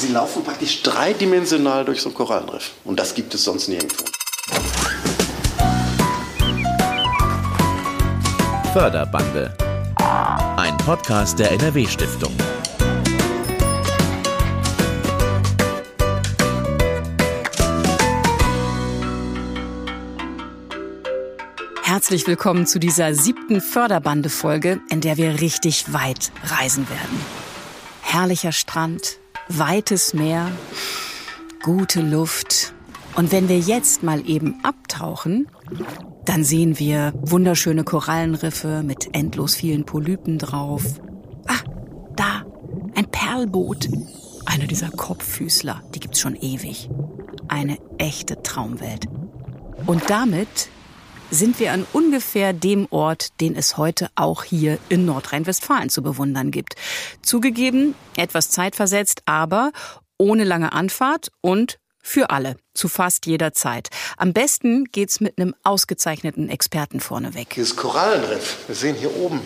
Sie laufen praktisch dreidimensional durch so ein Korallenriff. Und das gibt es sonst nirgendwo. Förderbande. Ein Podcast der NRW-Stiftung. Herzlich willkommen zu dieser siebten Förderbande-Folge, in der wir richtig weit reisen werden. Herrlicher Strand, weites Meer, gute Luft. Und wenn wir jetzt mal eben abtauchen, dann sehen wir wunderschöne Korallenriffe mit endlos vielen Polypen drauf. Ah, da, ein Perlboot. Einer dieser Kopffüßler, die gibt's schon ewig. Eine echte Traumwelt. Und damit sind wir an ungefähr dem Ort, den es heute auch hier in Nordrhein-Westfalen zu bewundern gibt. Zugegeben, etwas zeitversetzt, aber ohne lange Anfahrt und für alle, zu fast jeder Zeit. Am besten geht's mit einem ausgezeichneten Experten vorneweg. Dieses Korallenriff, wir sehen hier oben,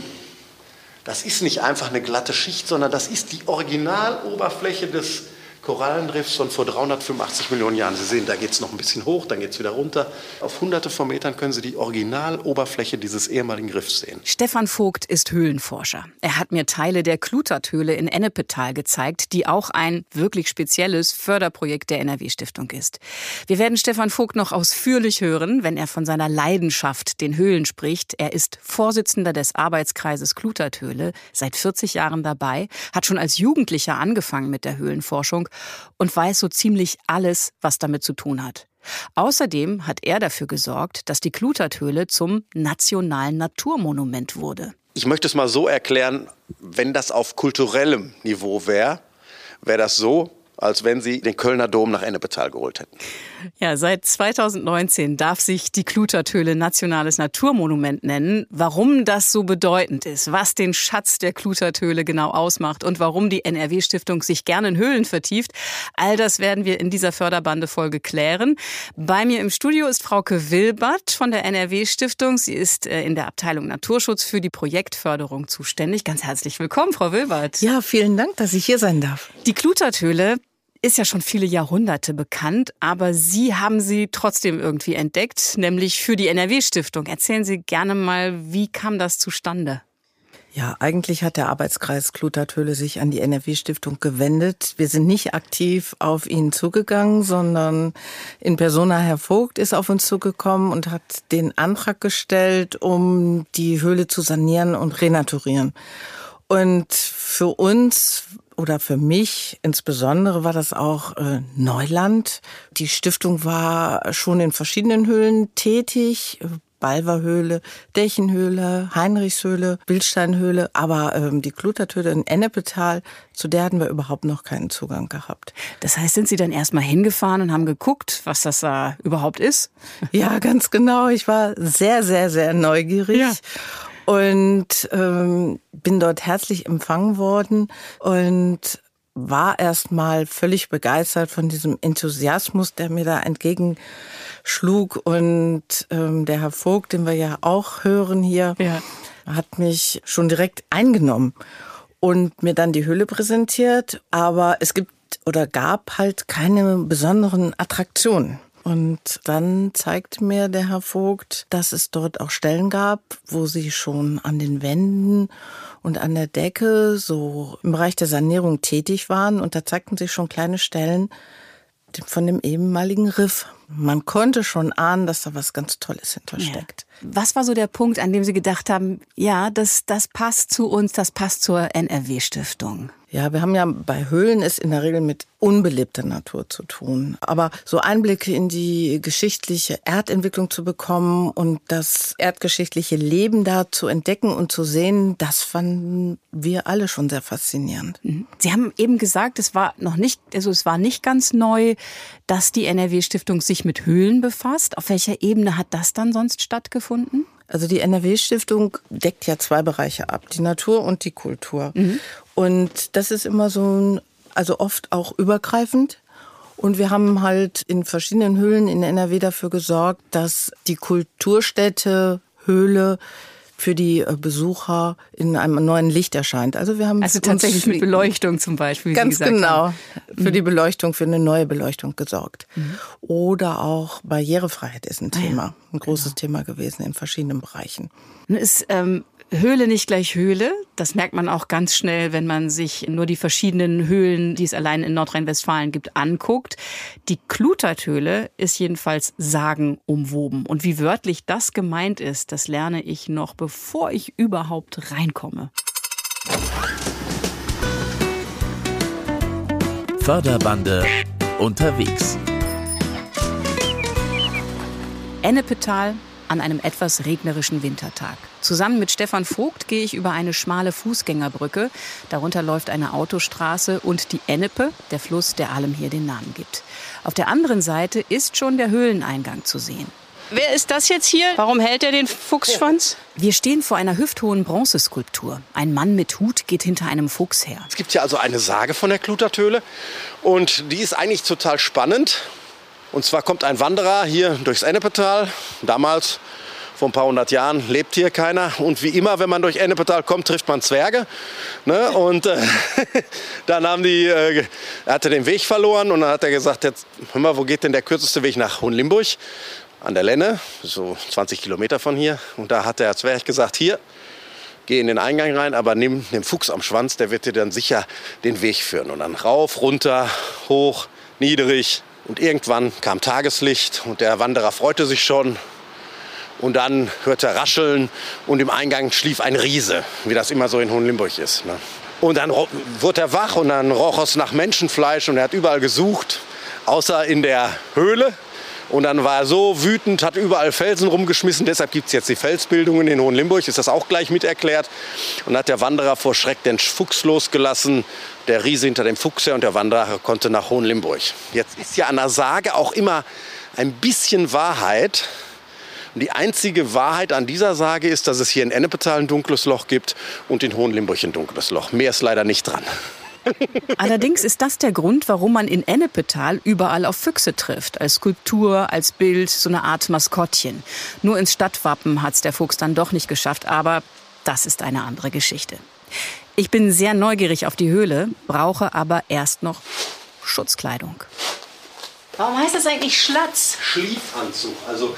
das ist nicht einfach eine glatte Schicht, sondern das ist die Originaloberfläche des Korallenriffs von vor 385 Millionen Jahren. Sie sehen, da geht es noch ein bisschen hoch, dann geht es wieder runter. Auf hunderte von Metern können Sie die Originaloberfläche dieses ehemaligen Riffs sehen. Stefan Vogt ist Höhlenforscher. Er hat mir Teile der Kluterthöhle in Ennepetal gezeigt, die auch ein wirklich spezielles Förderprojekt der NRW-Stiftung ist. Wir werden Stefan Vogt noch ausführlich hören, wenn er von seiner Leidenschaft, den Höhlen, spricht. Er ist Vorsitzender des Arbeitskreises Kluterthöhle, seit 40 Jahren dabei, hat schon als Jugendlicher angefangen mit der Höhlenforschung und weiß so ziemlich alles, was damit zu tun hat. Außerdem hat er dafür gesorgt, dass die Kluterthöhle zum nationalen Naturmonument wurde. Ich möchte es mal so erklären, wenn das auf kulturellem Niveau wäre, wäre das so, als wenn sie den Kölner Dom nach Ennepetal geholt hätten. Ja, seit 2019 darf sich die Klutertöhle Nationales Naturmonument nennen. Warum das so bedeutend ist, was den Schatz der Klutertöhle genau ausmacht und warum die NRW-Stiftung sich gerne in Höhlen vertieft, all das werden wir in dieser Förderbande-Folge klären. Bei mir im Studio ist Frauke Wilbert von der NRW-Stiftung. Sie ist äh, in der Abteilung Naturschutz für die Projektförderung zuständig. Ganz herzlich willkommen, Frau Wilbert. Ja, vielen Dank, dass ich hier sein darf. Die Klutertöhle ist ja schon viele Jahrhunderte bekannt, aber Sie haben sie trotzdem irgendwie entdeckt, nämlich für die NRW-Stiftung. Erzählen Sie gerne mal, wie kam das zustande? Ja, eigentlich hat der Arbeitskreis Klutertöle sich an die NRW-Stiftung gewendet. Wir sind nicht aktiv auf ihn zugegangen, sondern in Persona Herr Vogt ist auf uns zugekommen und hat den Antrag gestellt, um die Höhle zu sanieren und renaturieren. Und für uns oder für mich insbesondere war das auch äh, Neuland. Die Stiftung war schon in verschiedenen Höhlen tätig. Balverhöhle, Dächenhöhle, Heinrichshöhle, Bildsteinhöhle, aber ähm, die Kluterthöhle in Ennepetal, zu der hatten wir überhaupt noch keinen Zugang gehabt. Das heißt, sind Sie dann erstmal hingefahren und haben geguckt, was das da überhaupt ist? Ja, ganz genau. Ich war sehr, sehr, sehr neugierig. Ja und ähm, bin dort herzlich empfangen worden und war erst mal völlig begeistert von diesem Enthusiasmus, der mir da entgegenschlug. Und ähm, der Herr Vogt, den wir ja auch hören hier, ja. hat mich schon direkt eingenommen und mir dann die Höhle präsentiert. Aber es gibt oder gab halt keine besonderen Attraktionen. Und dann zeigte mir der Herr Vogt, dass es dort auch Stellen gab, wo sie schon an den Wänden und an der Decke so im Bereich der Sanierung tätig waren. Und da zeigten sich schon kleine Stellen von dem ehemaligen Riff. Man konnte schon ahnen, dass da was ganz Tolles hintersteckt. Ja. Was war so der Punkt, an dem Sie gedacht haben, ja, das, das passt zu uns, das passt zur NRW-Stiftung? Ja, wir haben ja bei Höhlen es in der Regel mit unbelebter Natur zu tun. Aber so Einblicke in die geschichtliche Erdentwicklung zu bekommen und das erdgeschichtliche Leben da zu entdecken und zu sehen, das fanden wir alle schon sehr faszinierend. Mhm. Sie haben eben gesagt, es war noch nicht, also es war nicht ganz neu, dass die NRW-Stiftung sich mit Höhlen befasst. Auf welcher Ebene hat das dann sonst stattgefunden? Also die NRW-Stiftung deckt ja zwei Bereiche ab, die Natur und die Kultur. Mhm. Und das ist immer so ein, also oft auch übergreifend. Und wir haben halt in verschiedenen Höhlen in NRW dafür gesorgt, dass die Kulturstätte Höhle für die äh, Besucher in einem neuen Licht erscheint. Also wir haben also tatsächlich mit Beleuchtung zum Beispiel. Wie ganz genau haben. für die mhm. Beleuchtung, für eine neue Beleuchtung gesorgt. Mhm. Oder auch Barrierefreiheit ist ein ah Thema, ein großes genau. Thema gewesen in verschiedenen Bereichen. Ist ähm, Höhle nicht gleich Höhle. Das merkt man auch ganz schnell, wenn man sich nur die verschiedenen Höhlen, die es allein in Nordrhein-Westfalen gibt, anguckt. Die Kluterthöhle ist jedenfalls sagenumwoben. Und wie wörtlich das gemeint ist, das lerne ich noch, bevor ich überhaupt reinkomme. Förderbande unterwegs. Ennepetal an einem etwas regnerischen Wintertag. Zusammen mit Stefan Vogt gehe ich über eine schmale Fußgängerbrücke. Darunter läuft eine Autostraße und die Ennepe, der Fluss, der allem hier den Namen gibt. Auf der anderen Seite ist schon der Höhleneingang zu sehen. Wer ist das jetzt hier? Warum hält er den Fuchsschwanz? Wir stehen vor einer hüfthohen Bronzeskulptur. Ein Mann mit Hut geht hinter einem Fuchs her. Es gibt ja also eine Sage von der Klutertöle und die ist eigentlich total spannend. Und zwar kommt ein Wanderer hier durchs Ennepetal. Damals, vor ein paar hundert Jahren, lebt hier keiner. Und wie immer, wenn man durch Ennepetal kommt, trifft man Zwerge. Ne? Und äh, dann haben die, äh, er hatte den Weg verloren und dann hat er gesagt, jetzt, hör mal, wo geht denn der kürzeste Weg nach Hohenlimburg? An der Lenne, so 20 Kilometer von hier. Und da hat der Zwerg gesagt, hier, geh in den Eingang rein, aber nimm den Fuchs am Schwanz, der wird dir dann sicher den Weg führen. Und dann rauf, runter, hoch, niedrig, und irgendwann kam Tageslicht und der Wanderer freute sich schon. Und dann hörte er Rascheln und im Eingang schlief ein Riese, wie das immer so in Hohenlimburg ist. Ne? Und dann wurde er wach und dann roch es nach Menschenfleisch und er hat überall gesucht, außer in der Höhle. Und dann war er so wütend, hat überall Felsen rumgeschmissen. Deshalb gibt es jetzt die Felsbildungen in Hohenlimburg. Ist das auch gleich mit erklärt. Und hat der Wanderer vor Schreck den Fuchs losgelassen. Der Riese hinter dem Fuchs her und der Wanderer konnte nach Hohenlimburg. Jetzt ist ja an der Sage auch immer ein bisschen Wahrheit. Und die einzige Wahrheit an dieser Sage ist, dass es hier in Ennepetal ein dunkles Loch gibt und in Hohenlimburg ein dunkles Loch. Mehr ist leider nicht dran. Allerdings ist das der Grund, warum man in Ennepetal überall auf Füchse trifft. Als Skulptur, als Bild, so eine Art Maskottchen. Nur ins Stadtwappen hat es der Fuchs dann doch nicht geschafft, aber das ist eine andere Geschichte. Ich bin sehr neugierig auf die Höhle, brauche aber erst noch Schutzkleidung. Warum heißt das eigentlich Schlatz? Schliefanzug. Also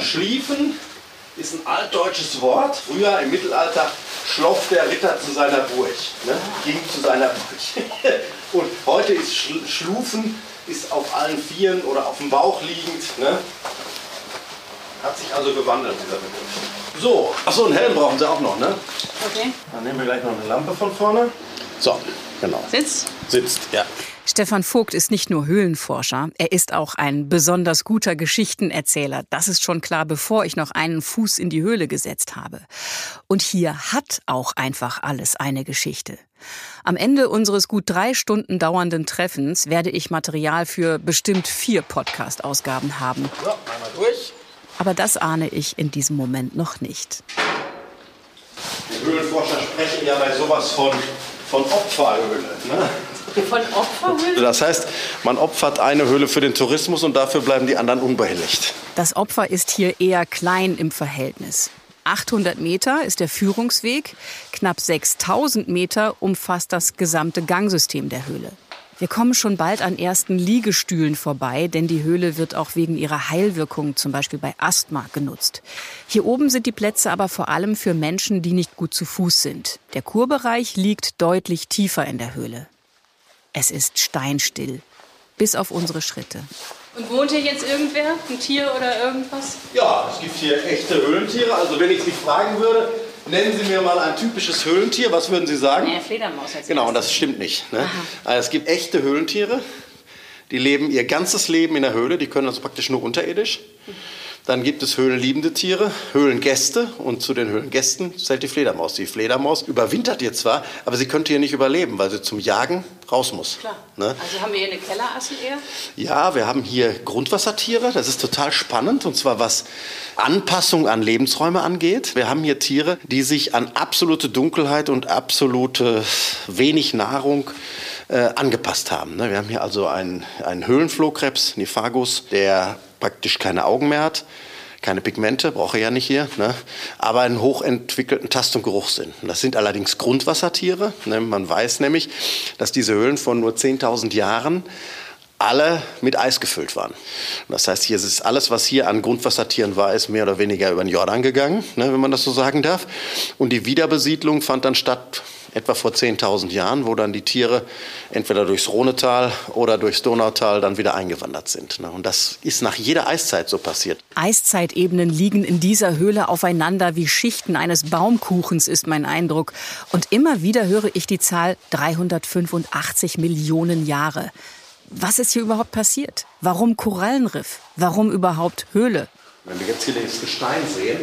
Schliefen ist ein altdeutsches Wort. Früher im Mittelalter schloff der Ritter zu seiner Burg, ne? ging zu seiner Burg. Und heute ist Schlufen ist auf allen Vieren oder auf dem Bauch liegend. Ne? Hat sich also gewandelt, dieser Begriff. So, achso, einen Helm brauchen Sie auch noch, ne? Okay. Dann nehmen wir gleich noch eine Lampe von vorne. So, genau. Sitzt? Sitzt, ja. Stefan Vogt ist nicht nur Höhlenforscher, er ist auch ein besonders guter Geschichtenerzähler. Das ist schon klar, bevor ich noch einen Fuß in die Höhle gesetzt habe. Und hier hat auch einfach alles eine Geschichte. Am Ende unseres gut drei Stunden dauernden Treffens werde ich Material für bestimmt vier Podcast-Ausgaben haben. So, einmal durch. Aber das ahne ich in diesem Moment noch nicht. Die Höhlenforscher sprechen ja bei sowas von, von Opferhöhle. Ne? Von Opferhöhle? Das heißt, man opfert eine Höhle für den Tourismus und dafür bleiben die anderen unbehelligt. Das Opfer ist hier eher klein im Verhältnis. 800 Meter ist der Führungsweg, knapp 6000 Meter umfasst das gesamte Gangsystem der Höhle. Wir kommen schon bald an ersten Liegestühlen vorbei, denn die Höhle wird auch wegen ihrer Heilwirkung, zum Beispiel bei Asthma, genutzt. Hier oben sind die Plätze aber vor allem für Menschen, die nicht gut zu Fuß sind. Der Kurbereich liegt deutlich tiefer in der Höhle. Es ist steinstill, bis auf unsere Schritte. Und wohnt hier jetzt irgendwer? Ein Tier oder irgendwas? Ja, es gibt hier echte Höhlentiere. Also wenn ich Sie fragen würde, Nennen Sie mir mal ein typisches Höhlentier. Was würden Sie sagen? Naja, Fledermaus. Als genau, und das stimmt nicht. Ne? Also es gibt echte Höhlentiere, die leben ihr ganzes Leben in der Höhle. Die können also praktisch nur unterirdisch. Dann gibt es höhlenliebende Tiere, Höhlengäste und zu den Höhlengästen zählt die Fledermaus. Die Fledermaus überwintert hier zwar, aber sie könnte hier nicht überleben, weil sie zum Jagen raus muss. Klar. Ne? Also haben wir hier eine Kellerassel eher? Ja, wir haben hier Grundwassertiere. Das ist total spannend und zwar was Anpassung an Lebensräume angeht. Wir haben hier Tiere, die sich an absolute Dunkelheit und absolute wenig Nahrung äh, angepasst haben. Ne? Wir haben hier also einen, einen Höhlenflohkrebs, Niphagus, der praktisch keine Augen mehr hat, keine Pigmente, brauche er ja nicht hier, ne? aber einen hochentwickelten Tast- und Geruchssinn. Das sind allerdings Grundwassertiere. Ne? Man weiß nämlich, dass diese Höhlen von nur 10.000 Jahren alle mit Eis gefüllt waren. Das heißt, hier ist alles, was hier an Grundwassertieren war, ist mehr oder weniger über den Jordan gegangen, ne, wenn man das so sagen darf. Und die Wiederbesiedlung fand dann statt etwa vor 10.000 Jahren, wo dann die Tiere entweder durchs Rhonetal oder durchs Donautal dann wieder eingewandert sind. Ne. Und das ist nach jeder Eiszeit so passiert. Eiszeitebenen liegen in dieser Höhle aufeinander wie Schichten eines Baumkuchens, ist mein Eindruck. Und immer wieder höre ich die Zahl 385 Millionen Jahre. Was ist hier überhaupt passiert? Warum Korallenriff? Warum überhaupt Höhle? Wenn wir jetzt hier das Gestein sehen,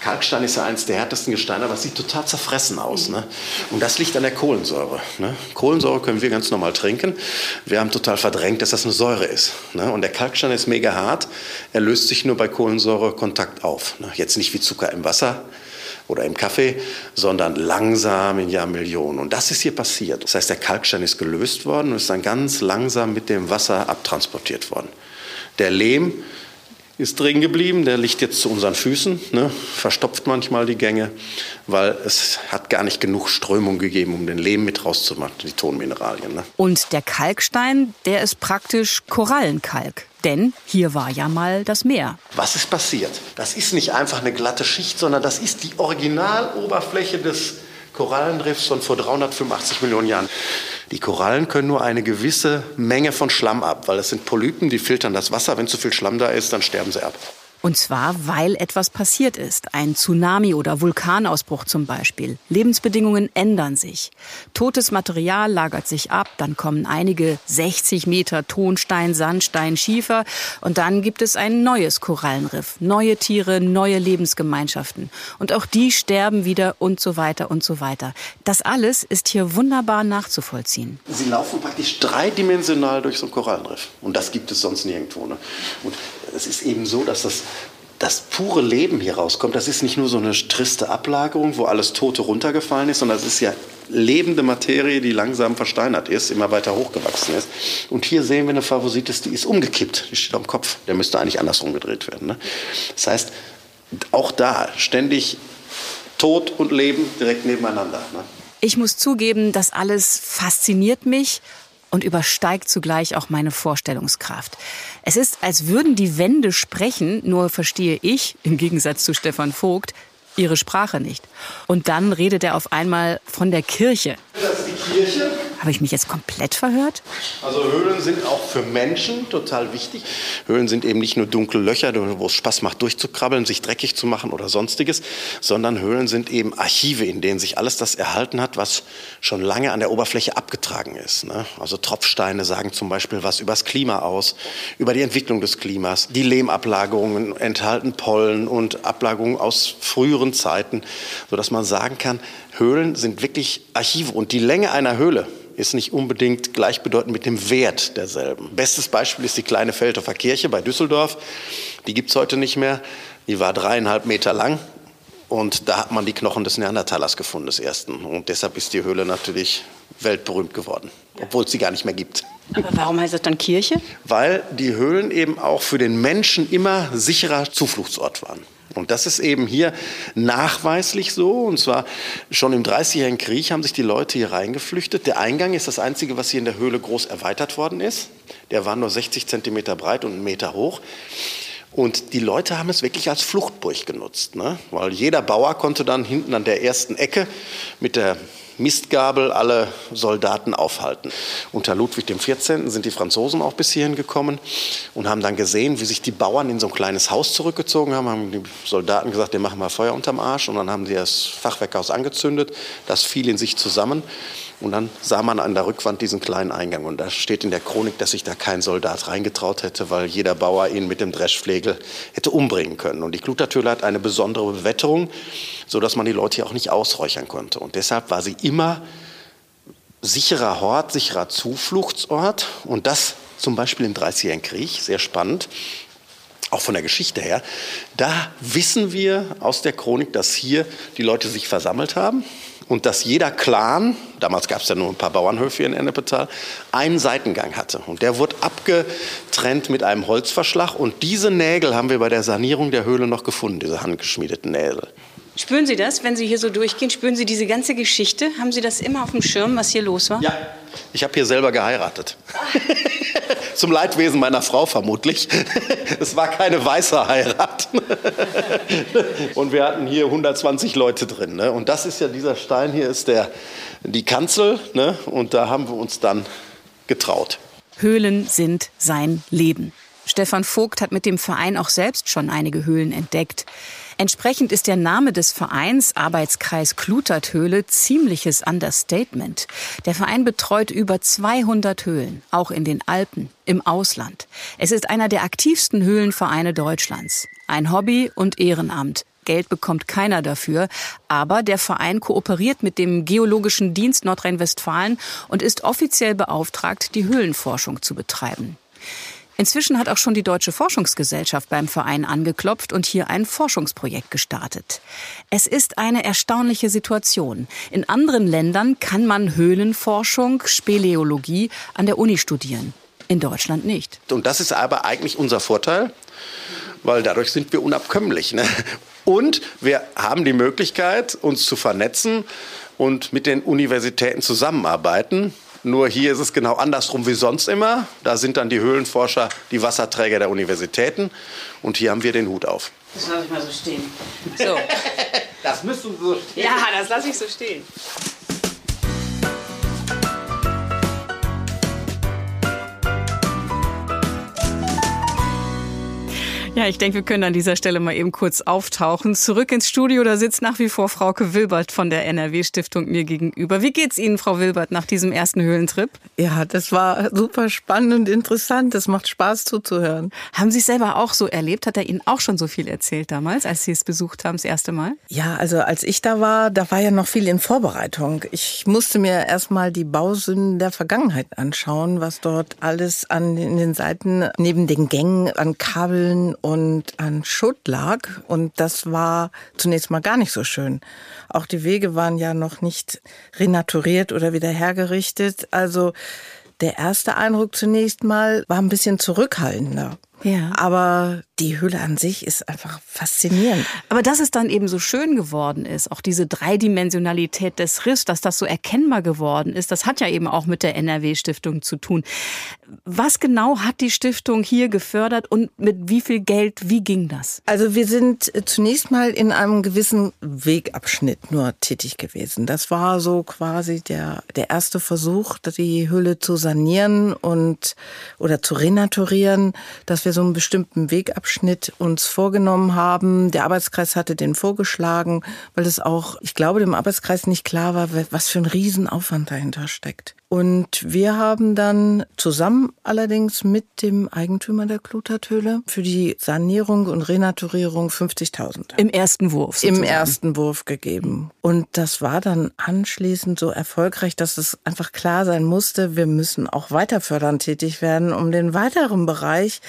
Kalkstein ist ja eines der härtesten Gesteine, aber es sieht total zerfressen aus. Ne? Und das liegt an der Kohlensäure. Ne? Kohlensäure können wir ganz normal trinken. Wir haben total verdrängt, dass das eine Säure ist. Ne? Und der Kalkstein ist mega hart. Er löst sich nur bei Kohlensäurekontakt auf. Ne? Jetzt nicht wie Zucker im Wasser, oder im Kaffee, sondern langsam in Jahrmillionen. Und das ist hier passiert. Das heißt, der Kalkstein ist gelöst worden und ist dann ganz langsam mit dem Wasser abtransportiert worden. Der Lehm ist drin geblieben, der liegt jetzt zu unseren Füßen, ne, verstopft manchmal die Gänge, weil es hat gar nicht genug Strömung gegeben, um den Lehm mit rauszumachen, die Tonmineralien. Ne. Und der Kalkstein, der ist praktisch Korallenkalk. Denn hier war ja mal das Meer. Was ist passiert? Das ist nicht einfach eine glatte Schicht, sondern das ist die Originaloberfläche des Korallenriffs von vor 385 Millionen Jahren. Die Korallen können nur eine gewisse Menge von Schlamm ab, weil das sind Polypen, die filtern das Wasser. Wenn zu viel Schlamm da ist, dann sterben sie ab. Und zwar, weil etwas passiert ist. Ein Tsunami oder Vulkanausbruch zum Beispiel. Lebensbedingungen ändern sich. Totes Material lagert sich ab, dann kommen einige 60 Meter Tonstein, Sandstein, Schiefer und dann gibt es ein neues Korallenriff. Neue Tiere, neue Lebensgemeinschaften. Und auch die sterben wieder und so weiter und so weiter. Das alles ist hier wunderbar nachzuvollziehen. Sie laufen praktisch dreidimensional durch so ein Korallenriff. Und das gibt es sonst nirgendwo. Ne? Und es ist eben so, dass das das pure Leben hier rauskommt. Das ist nicht nur so eine triste Ablagerung, wo alles Tote runtergefallen ist, sondern es ist ja lebende Materie, die langsam versteinert ist, immer weiter hochgewachsen ist. Und hier sehen wir eine Favositis, die ist umgekippt, die steht am Kopf. Der müsste eigentlich andersrum gedreht werden. Ne? Das heißt, auch da ständig Tod und Leben direkt nebeneinander. Ne? Ich muss zugeben, das alles fasziniert mich und übersteigt zugleich auch meine Vorstellungskraft. Es ist, als würden die Wände sprechen, nur verstehe ich, im Gegensatz zu Stefan Vogt, ihre Sprache nicht. Und dann redet er auf einmal von der Kirche. Das ist die Kirche. Habe ich mich jetzt komplett verhört? Also Höhlen sind auch für Menschen total wichtig. Höhlen sind eben nicht nur dunkle Löcher, wo es Spaß macht durchzukrabbeln, sich dreckig zu machen oder sonstiges, sondern Höhlen sind eben Archive, in denen sich alles das erhalten hat, was schon lange an der Oberfläche abgetragen ist. Ne? Also Tropfsteine sagen zum Beispiel was über das Klima aus, über die Entwicklung des Klimas. Die Lehmablagerungen enthalten Pollen und Ablagerungen aus früheren Zeiten, sodass man sagen kann, Höhlen sind wirklich Archive und die Länge einer Höhle ist nicht unbedingt gleichbedeutend mit dem Wert derselben. Bestes Beispiel ist die kleine Feldhofer Kirche bei Düsseldorf. Die gibt es heute nicht mehr. Die war dreieinhalb Meter lang und da hat man die Knochen des Neandertalers gefunden, des ersten. Und deshalb ist die Höhle natürlich weltberühmt geworden, obwohl es sie gar nicht mehr gibt. Aber warum heißt das dann Kirche? Weil die Höhlen eben auch für den Menschen immer sicherer Zufluchtsort waren. Und das ist eben hier nachweislich so. Und zwar schon im Dreißigjährigen Krieg haben sich die Leute hier reingeflüchtet. Der Eingang ist das Einzige, was hier in der Höhle groß erweitert worden ist. Der war nur 60 Zentimeter breit und einen Meter hoch. Und die Leute haben es wirklich als Fluchtburg genutzt, ne? weil jeder Bauer konnte dann hinten an der ersten Ecke mit der Mistgabel alle Soldaten aufhalten. Unter Ludwig XIV. sind die Franzosen auch bis hierhin gekommen und haben dann gesehen, wie sich die Bauern in so ein kleines Haus zurückgezogen haben, haben die Soldaten gesagt, wir machen mal Feuer unterm Arsch und dann haben sie das Fachwerkhaus angezündet, das fiel in sich zusammen und dann sah man an der Rückwand diesen kleinen Eingang. Und da steht in der Chronik, dass sich da kein Soldat reingetraut hätte, weil jeder Bauer ihn mit dem Dreschflegel hätte umbringen können. Und die Klutertüre hat eine besondere Bewetterung, sodass man die Leute hier auch nicht ausräuchern konnte. Und deshalb war sie immer sicherer Hort, sicherer Zufluchtsort. Und das zum Beispiel im Dreißigjährigen Krieg, sehr spannend, auch von der Geschichte her. Da wissen wir aus der Chronik, dass hier die Leute sich versammelt haben und dass jeder Clan, damals gab es ja nur ein paar Bauernhöfe in Ennepetal, einen Seitengang hatte. Und der wurde abgetrennt mit einem Holzverschlag. Und diese Nägel haben wir bei der Sanierung der Höhle noch gefunden, diese handgeschmiedeten Nägel. Spüren Sie das, wenn Sie hier so durchgehen? Spüren Sie diese ganze Geschichte? Haben Sie das immer auf dem Schirm, was hier los war? Ja, ich habe hier selber geheiratet. Zum Leidwesen meiner Frau vermutlich. Es war keine weiße Heirat. Und wir hatten hier 120 Leute drin. Ne? Und das ist ja, dieser Stein hier ist der, die Kanzel. Ne? Und da haben wir uns dann getraut. Höhlen sind sein Leben. Stefan Vogt hat mit dem Verein auch selbst schon einige Höhlen entdeckt. Entsprechend ist der Name des Vereins Arbeitskreis Kluterthöhle ziemliches Understatement. Der Verein betreut über 200 Höhlen, auch in den Alpen, im Ausland. Es ist einer der aktivsten Höhlenvereine Deutschlands. Ein Hobby und Ehrenamt. Geld bekommt keiner dafür, aber der Verein kooperiert mit dem Geologischen Dienst Nordrhein-Westfalen und ist offiziell beauftragt, die Höhlenforschung zu betreiben. Inzwischen hat auch schon die Deutsche Forschungsgesellschaft beim Verein angeklopft und hier ein Forschungsprojekt gestartet. Es ist eine erstaunliche Situation. In anderen Ländern kann man Höhlenforschung, Speleologie an der Uni studieren. In Deutschland nicht. Und das ist aber eigentlich unser Vorteil, weil dadurch sind wir unabkömmlich. Ne? Und wir haben die Möglichkeit, uns zu vernetzen und mit den Universitäten zusammenarbeiten. Nur hier ist es genau andersrum wie sonst immer. Da sind dann die Höhlenforscher die Wasserträger der Universitäten und hier haben wir den Hut auf. Das lasse ich mal so stehen. So. das müssen so stehen. Ja, das lasse ich so stehen. Ja, ich denke, wir können an dieser Stelle mal eben kurz auftauchen. Zurück ins Studio, da sitzt nach wie vor Frauke Wilbert von der NRW-Stiftung mir gegenüber. Wie geht's Ihnen, Frau Wilbert, nach diesem ersten Höhlentrip? Ja, das war super spannend und interessant. Das macht Spaß zuzuhören. Haben Sie es selber auch so erlebt? Hat er Ihnen auch schon so viel erzählt damals, als Sie es besucht haben, das erste Mal? Ja, also als ich da war, da war ja noch viel in Vorbereitung. Ich musste mir erstmal die Bausünden der Vergangenheit anschauen, was dort alles an in den Seiten neben den Gängen an Kabeln und an Schutt lag. Und das war zunächst mal gar nicht so schön. Auch die Wege waren ja noch nicht renaturiert oder wieder hergerichtet. Also der erste Eindruck zunächst mal war ein bisschen zurückhaltender. Ja. Aber die Höhle an sich ist einfach faszinierend. Aber dass es dann eben so schön geworden ist, auch diese Dreidimensionalität des Riffs, dass das so erkennbar geworden ist, das hat ja eben auch mit der NRW-Stiftung zu tun. Was genau hat die Stiftung hier gefördert und mit wie viel Geld, wie ging das? Also wir sind zunächst mal in einem gewissen Wegabschnitt nur tätig gewesen. Das war so quasi der, der erste Versuch, die Höhle zu sanieren und oder zu renaturieren, dass wir so einen bestimmten Wegabschnitt uns vorgenommen haben. Der Arbeitskreis hatte den vorgeschlagen, weil es auch, ich glaube, dem Arbeitskreis nicht klar war, was für ein Riesenaufwand dahinter steckt. Und wir haben dann zusammen allerdings mit dem Eigentümer der Kluterthöhle für die Sanierung und Renaturierung 50.000. Im ersten Wurf. Sozusagen. Im ersten Wurf gegeben. Und das war dann anschließend so erfolgreich, dass es einfach klar sein musste, wir müssen auch weiter fördern tätig werden, um den weiteren Bereich,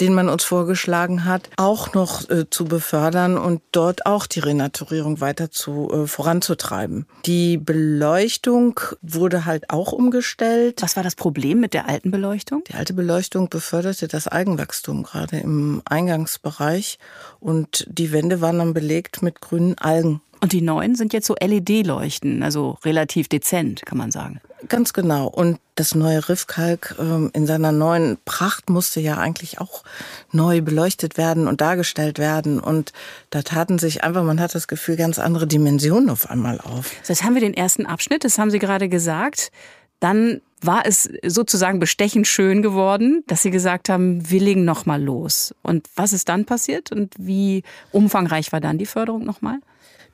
den man uns vorgeschlagen hat, auch noch äh, zu befördern und dort auch die Renaturierung weiter zu äh, voranzutreiben. Die Beleuchtung wurde halt auch umgestellt. Was war das Problem mit der alten Beleuchtung? Die alte Beleuchtung beförderte das Algenwachstum gerade im Eingangsbereich und die Wände waren dann belegt mit grünen Algen. Und die neuen sind jetzt so LED-Leuchten, also relativ dezent, kann man sagen. Ganz genau. Und das neue Riffkalk ähm, in seiner neuen Pracht musste ja eigentlich auch neu beleuchtet werden und dargestellt werden. Und da taten sich einfach, man hat das Gefühl, ganz andere Dimensionen auf einmal auf. Jetzt haben wir den ersten Abschnitt, das haben Sie gerade gesagt. Dann war es sozusagen bestechend schön geworden, dass Sie gesagt haben, wir legen noch mal los. Und was ist dann passiert und wie umfangreich war dann die Förderung noch mal?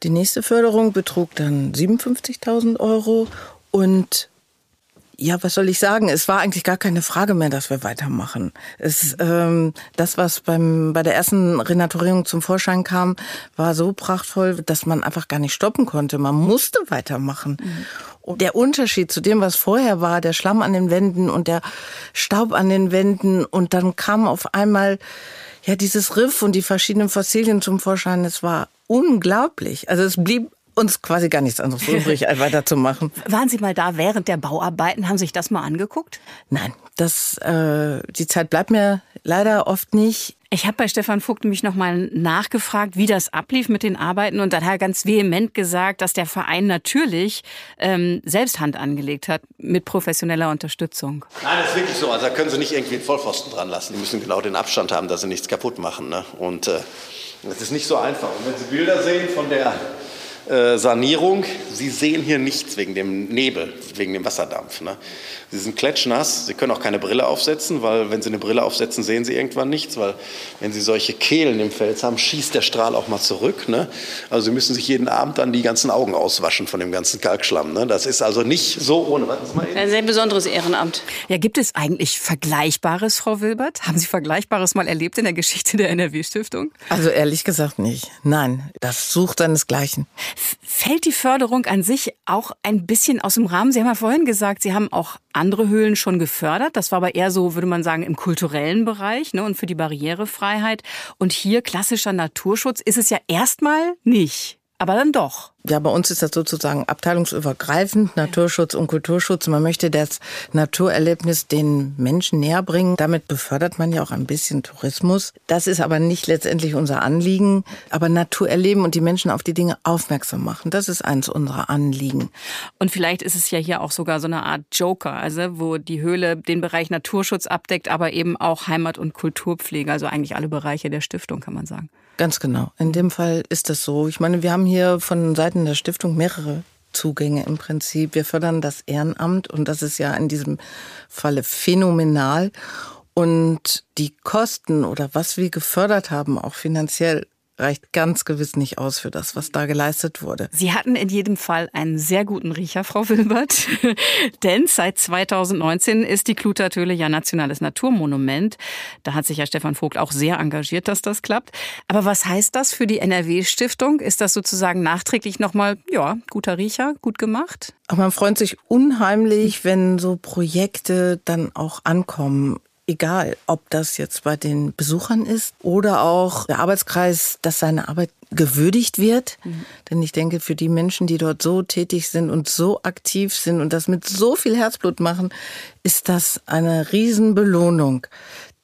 Die nächste Förderung betrug dann 57.000 Euro und ja, was soll ich sagen? Es war eigentlich gar keine Frage mehr, dass wir weitermachen. Es, ähm, das, was beim, bei der ersten Renaturierung zum Vorschein kam, war so prachtvoll, dass man einfach gar nicht stoppen konnte. Man musste weitermachen. Mhm. Der Unterschied zu dem, was vorher war, der Schlamm an den Wänden und der Staub an den Wänden und dann kam auf einmal ja dieses Riff und die verschiedenen Fossilien zum Vorschein. Es war unglaublich. Also es blieb uns quasi gar nichts anderes übrig, als weiterzumachen. Waren Sie mal da während der Bauarbeiten? Haben Sie sich das mal angeguckt? Nein, das, äh, die Zeit bleibt mir leider oft nicht. Ich habe bei Stefan Vogt nämlich nochmal nachgefragt, wie das ablief mit den Arbeiten. Und dann hat er ganz vehement gesagt, dass der Verein natürlich ähm, selbst Hand angelegt hat mit professioneller Unterstützung. Nein, das ist wirklich so. Also da können Sie nicht irgendwie einen Vollpfosten dran lassen. Die müssen genau den Abstand haben, dass sie nichts kaputt machen. Ne? Und äh, das ist nicht so einfach. Und wenn Sie Bilder sehen von der äh, Sanierung. Sie sehen hier nichts wegen dem Nebel, wegen dem Wasserdampf. Ne? Sie sind klatschnass. Sie können auch keine Brille aufsetzen, weil wenn Sie eine Brille aufsetzen, sehen Sie irgendwann nichts, weil wenn Sie solche Kehlen im Fels haben, schießt der Strahl auch mal zurück. Ne? Also Sie müssen sich jeden Abend dann die ganzen Augen auswaschen von dem ganzen Kalkschlamm. Ne? Das ist also nicht so ohne. Ein sehr besonderes Ehrenamt. Ja, gibt es eigentlich Vergleichbares, Frau Wilbert? Haben Sie Vergleichbares mal erlebt in der Geschichte der NRW-Stiftung? Also ehrlich gesagt nicht. Nein, das sucht seinesgleichen. Fällt die Förderung an sich auch ein bisschen aus dem Rahmen? Sie haben ja vorhin gesagt, Sie haben auch andere Höhlen schon gefördert. Das war aber eher so, würde man sagen, im kulturellen Bereich ne, und für die Barrierefreiheit. Und hier klassischer Naturschutz ist es ja erstmal nicht aber dann doch. Ja, bei uns ist das sozusagen abteilungsübergreifend, Naturschutz und Kulturschutz. Man möchte das Naturerlebnis den Menschen näher bringen. Damit befördert man ja auch ein bisschen Tourismus. Das ist aber nicht letztendlich unser Anliegen. Aber Natur erleben und die Menschen auf die Dinge aufmerksam machen, das ist eins unserer Anliegen. Und vielleicht ist es ja hier auch sogar so eine Art Joker, also wo die Höhle den Bereich Naturschutz abdeckt, aber eben auch Heimat- und Kulturpflege, also eigentlich alle Bereiche der Stiftung, kann man sagen. Ganz genau. In dem Fall ist das so. Ich meine, wir haben hier von Seiten der Stiftung mehrere Zugänge im Prinzip. Wir fördern das Ehrenamt und das ist ja in diesem Falle phänomenal. Und die Kosten oder was wir gefördert haben, auch finanziell, reicht ganz gewiss nicht aus für das, was da geleistet wurde. Sie hatten in jedem Fall einen sehr guten Riecher, Frau Wilbert. Denn seit 2019 ist die Klutertöle ja nationales Naturmonument. Da hat sich ja Stefan Vogt auch sehr engagiert, dass das klappt. Aber was heißt das für die NRW-Stiftung? Ist das sozusagen nachträglich nochmal, ja, guter Riecher, gut gemacht? Aber man freut sich unheimlich, wenn so Projekte dann auch ankommen egal, ob das jetzt bei den Besuchern ist oder auch der Arbeitskreis, dass seine Arbeit gewürdigt wird. Mhm. Denn ich denke, für die Menschen, die dort so tätig sind und so aktiv sind und das mit so viel Herzblut machen, ist das eine Riesenbelohnung.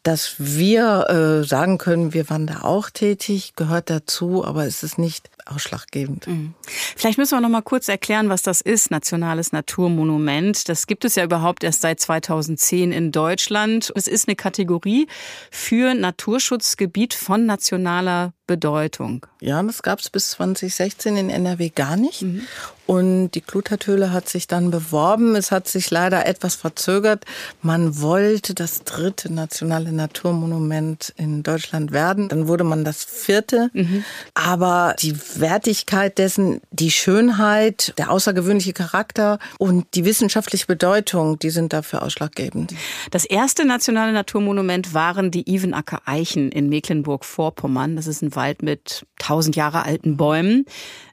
Dass wir äh, sagen können, wir waren da auch tätig, gehört dazu, aber es ist nicht ausschlaggebend. Mhm. Vielleicht müssen wir noch mal kurz erklären, was das ist, nationales Naturmonument. Das gibt es ja überhaupt erst seit 2010 in Deutschland. Es ist eine Kategorie für Naturschutzgebiet von nationaler Bedeutung. Ja, das gab es bis 2016 in NRW gar nicht. Mhm. Und die Klutertöle hat sich dann beworben. Es hat sich leider etwas verzögert. Man wollte das dritte nationale Naturmonument in Deutschland werden. Dann wurde man das vierte. Mhm. Aber die Wertigkeit dessen, die Schönheit, der außergewöhnliche Charakter und die wissenschaftliche Bedeutung, die sind dafür ausschlaggebend. Das erste nationale Naturmonument waren die Ivenacker Eichen in Mecklenburg-Vorpommern. Das ist ein Wald mit tausend Jahre alten Bäumen.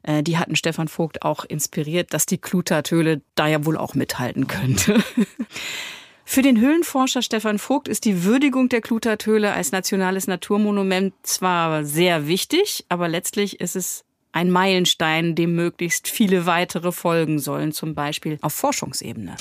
Äh, die hatten Stefan Vogt auch inspiriert, dass die Klutertöle da ja wohl auch mithalten könnte. Für den Höhlenforscher Stefan Vogt ist die Würdigung der Klutertöle als nationales Naturmonument zwar sehr wichtig, aber letztlich ist es ein Meilenstein, dem möglichst viele weitere folgen sollen, zum Beispiel auf Forschungsebene.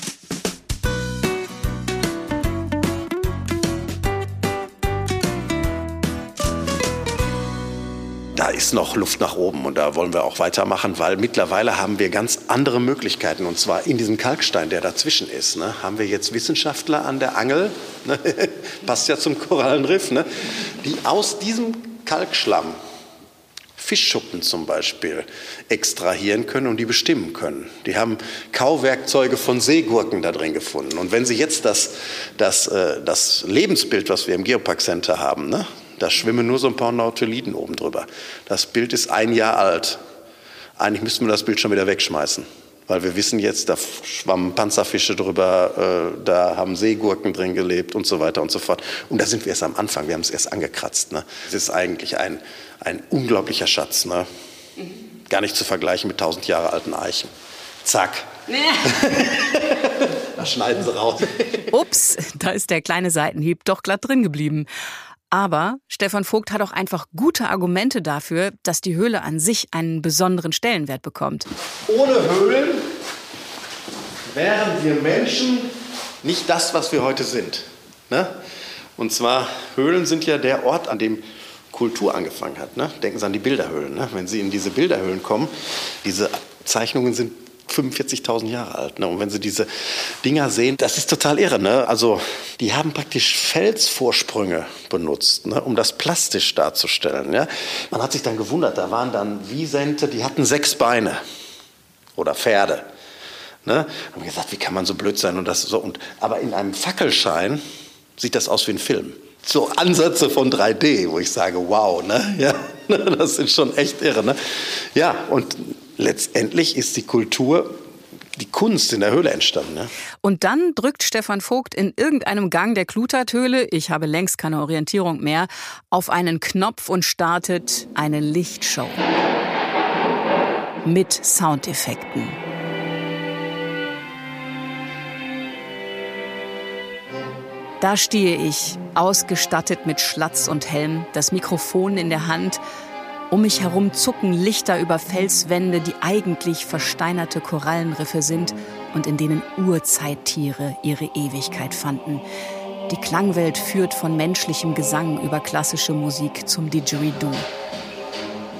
da ist noch Luft nach oben und da wollen wir auch weitermachen, weil mittlerweile haben wir ganz andere Möglichkeiten und zwar in diesem Kalkstein, der dazwischen ist, ne, haben wir jetzt Wissenschaftler an der Angel, ne, passt ja zum Korallenriff, ne, die aus diesem Kalkschlamm Fischschuppen zum Beispiel extrahieren können und die bestimmen können. Die haben Kauwerkzeuge von Seegurken da drin gefunden. Und wenn Sie jetzt das, das, äh, das Lebensbild, was wir im Geopark Center haben, ne, da schwimmen nur so ein paar Nautoliden oben drüber. Das Bild ist ein Jahr alt. Eigentlich müssten wir das Bild schon wieder wegschmeißen. Weil wir wissen jetzt, da schwammen Panzerfische drüber, äh, da haben Seegurken drin gelebt und so weiter und so fort. Und da sind wir erst am Anfang, wir haben es erst angekratzt. Ne? Es ist eigentlich ein, ein unglaublicher Schatz. Ne? Gar nicht zu vergleichen mit tausend Jahre alten Eichen. Zack. da schneiden sie raus. Ups, da ist der kleine Seitenhieb doch glatt drin geblieben. Aber Stefan Vogt hat auch einfach gute Argumente dafür, dass die Höhle an sich einen besonderen Stellenwert bekommt. Ohne Höhlen wären wir Menschen nicht das, was wir heute sind. Ne? Und zwar, Höhlen sind ja der Ort, an dem Kultur angefangen hat. Ne? Denken Sie an die Bilderhöhlen. Ne? Wenn Sie in diese Bilderhöhlen kommen, diese Zeichnungen sind 45.000 Jahre alt. Ne? Und wenn Sie diese Dinger sehen, das ist total irre. Ne? Also die haben praktisch Felsvorsprünge benutzt, ne? um das plastisch darzustellen. Ja? Man hat sich dann gewundert, da waren dann Wiesente, die hatten sechs Beine oder Pferde. Ne? Haben gesagt, wie kann man so blöd sein und das so. Und, aber in einem Fackelschein sieht das aus wie ein Film. So Ansätze von 3D, wo ich sage, wow, ne? Ja, das ist schon echt irre. Ne? Ja, und letztendlich ist die Kultur die Kunst in der Höhle entstanden. Ne? Und dann drückt Stefan Vogt in irgendeinem Gang der Klutathöhle, ich habe längst keine Orientierung mehr, auf einen Knopf und startet eine Lichtshow. Mit Soundeffekten. Da stehe ich, ausgestattet mit Schlatz und Helm, das Mikrofon in der Hand. Um mich herum zucken Lichter über Felswände, die eigentlich versteinerte Korallenriffe sind und in denen Urzeittiere ihre Ewigkeit fanden. Die Klangwelt führt von menschlichem Gesang über klassische Musik zum Didgeridoo.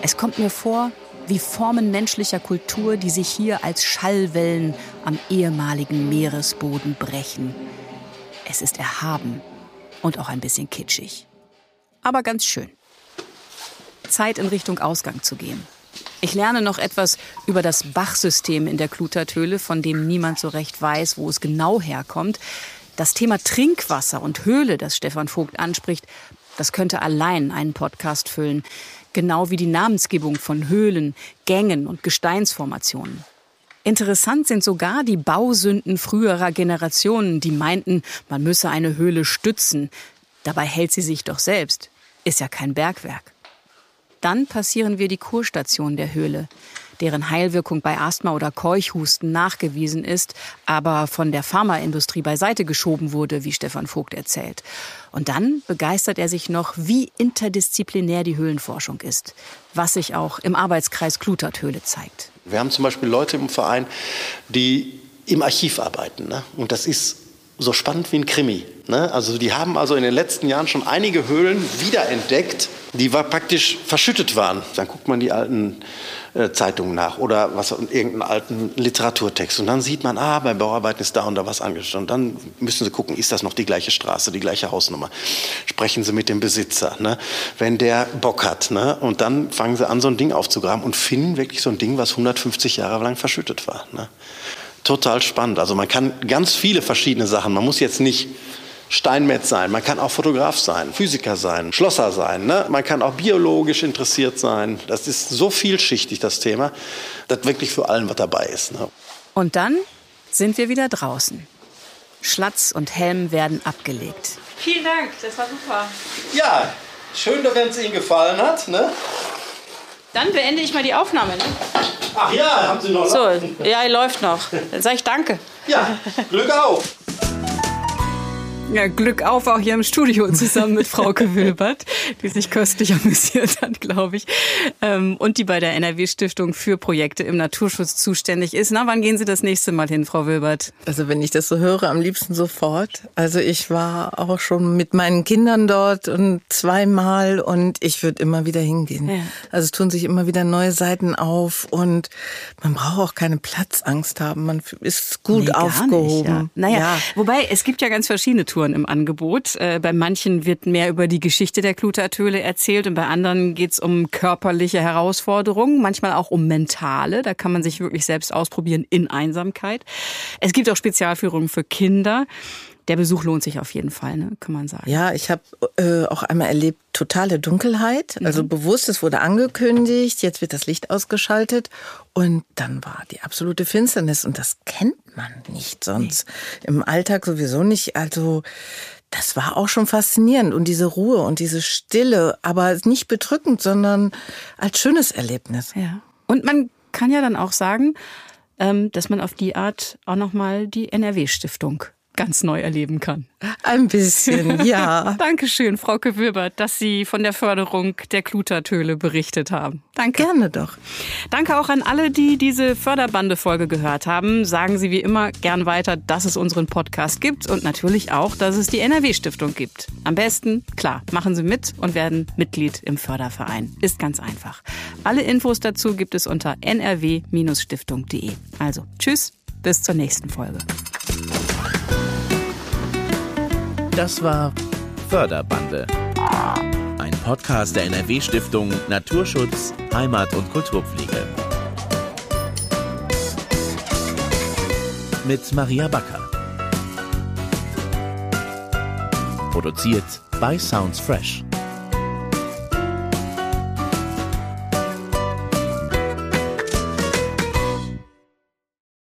Es kommt mir vor, wie Formen menschlicher Kultur, die sich hier als Schallwellen am ehemaligen Meeresboden brechen. Es ist erhaben und auch ein bisschen kitschig. Aber ganz schön. Zeit in Richtung Ausgang zu gehen. Ich lerne noch etwas über das Bachsystem in der Klutathöhle, von dem niemand so recht weiß, wo es genau herkommt. Das Thema Trinkwasser und Höhle, das Stefan Vogt anspricht, das könnte allein einen Podcast füllen. Genau wie die Namensgebung von Höhlen, Gängen und Gesteinsformationen. Interessant sind sogar die Bausünden früherer Generationen, die meinten, man müsse eine Höhle stützen. Dabei hält sie sich doch selbst. Ist ja kein Bergwerk. Dann passieren wir die Kurstation der Höhle, deren Heilwirkung bei Asthma oder Keuchhusten nachgewiesen ist, aber von der Pharmaindustrie beiseite geschoben wurde, wie Stefan Vogt erzählt. Und dann begeistert er sich noch, wie interdisziplinär die Höhlenforschung ist, was sich auch im Arbeitskreis Kluterthöhle zeigt. Wir haben zum Beispiel Leute im Verein, die im Archiv arbeiten. Ne? Und das ist so spannend wie ein Krimi. Ne? Also die haben also in den letzten Jahren schon einige Höhlen wiederentdeckt, die war praktisch verschüttet waren. Dann guckt man die alten äh, Zeitungen nach oder was irgendeinen alten Literaturtext und dann sieht man, ah, bei Bauarbeiten ist da und da was angestellt. Und dann müssen Sie gucken, ist das noch die gleiche Straße, die gleiche Hausnummer? Sprechen Sie mit dem Besitzer, ne? wenn der Bock hat. Ne? Und dann fangen Sie an, so ein Ding aufzugraben und finden wirklich so ein Ding, was 150 Jahre lang verschüttet war. Ne? Total spannend. Also man kann ganz viele verschiedene Sachen. Man muss jetzt nicht Steinmetz sein, man kann auch Fotograf sein, Physiker sein, Schlosser sein, ne? man kann auch biologisch interessiert sein. Das ist so vielschichtig, das Thema, dass wirklich für allen was dabei ist. Ne? Und dann sind wir wieder draußen. Schlatz und Helm werden abgelegt. Vielen Dank, das war super. Ja, schön, wenn es Ihnen gefallen hat. Ne? Dann beende ich mal die Aufnahme. Ne? Ach ja, haben Sie noch. So, ja, läuft noch. Dann sage ich Danke. Ja, Glück auf. Ja, Glück auf auch hier im Studio zusammen mit Frauke Wilbert, die sich köstlich amüsiert hat, glaube ich. Ähm, und die bei der NRW-Stiftung für Projekte im Naturschutz zuständig ist. Na, wann gehen Sie das nächste Mal hin, Frau Wilbert? Also wenn ich das so höre, am liebsten sofort. Also ich war auch schon mit meinen Kindern dort und zweimal und ich würde immer wieder hingehen. Ja. Also es tun sich immer wieder neue Seiten auf und man braucht auch keine Platzangst haben. Man ist gut nee, aufgehoben. Nicht, ja. Naja, ja. wobei es gibt ja ganz verschiedene Touren im Angebot. Äh, bei manchen wird mehr über die Geschichte der Klutertöle erzählt und bei anderen geht es um körperliche Herausforderungen, manchmal auch um mentale. Da kann man sich wirklich selbst ausprobieren in Einsamkeit. Es gibt auch Spezialführungen für Kinder der Besuch lohnt sich auf jeden Fall, ne, kann man sagen. Ja, ich habe äh, auch einmal erlebt, totale Dunkelheit. Mhm. Also bewusst, es wurde angekündigt, jetzt wird das Licht ausgeschaltet. Und dann war die absolute Finsternis. Und das kennt man nicht sonst. Nee. Im Alltag sowieso nicht. Also das war auch schon faszinierend. Und diese Ruhe und diese Stille, aber nicht bedrückend, sondern als schönes Erlebnis. Ja. Und man kann ja dann auch sagen, ähm, dass man auf die Art auch nochmal die NRW-Stiftung ganz neu erleben kann. Ein bisschen, ja. Dankeschön, Frau Gewürber, dass Sie von der Förderung der Klutertöle berichtet haben. Danke. Gerne doch. Danke auch an alle, die diese Förderbande-Folge gehört haben. Sagen Sie wie immer gern weiter, dass es unseren Podcast gibt und natürlich auch, dass es die NRW-Stiftung gibt. Am besten, klar, machen Sie mit und werden Mitglied im Förderverein. Ist ganz einfach. Alle Infos dazu gibt es unter nrw-stiftung.de. Also, tschüss, bis zur nächsten Folge. Das war Förderbande. Ein Podcast der NRW-Stiftung Naturschutz, Heimat und Kulturpflege. Mit Maria Backer. Produziert bei Sounds Fresh.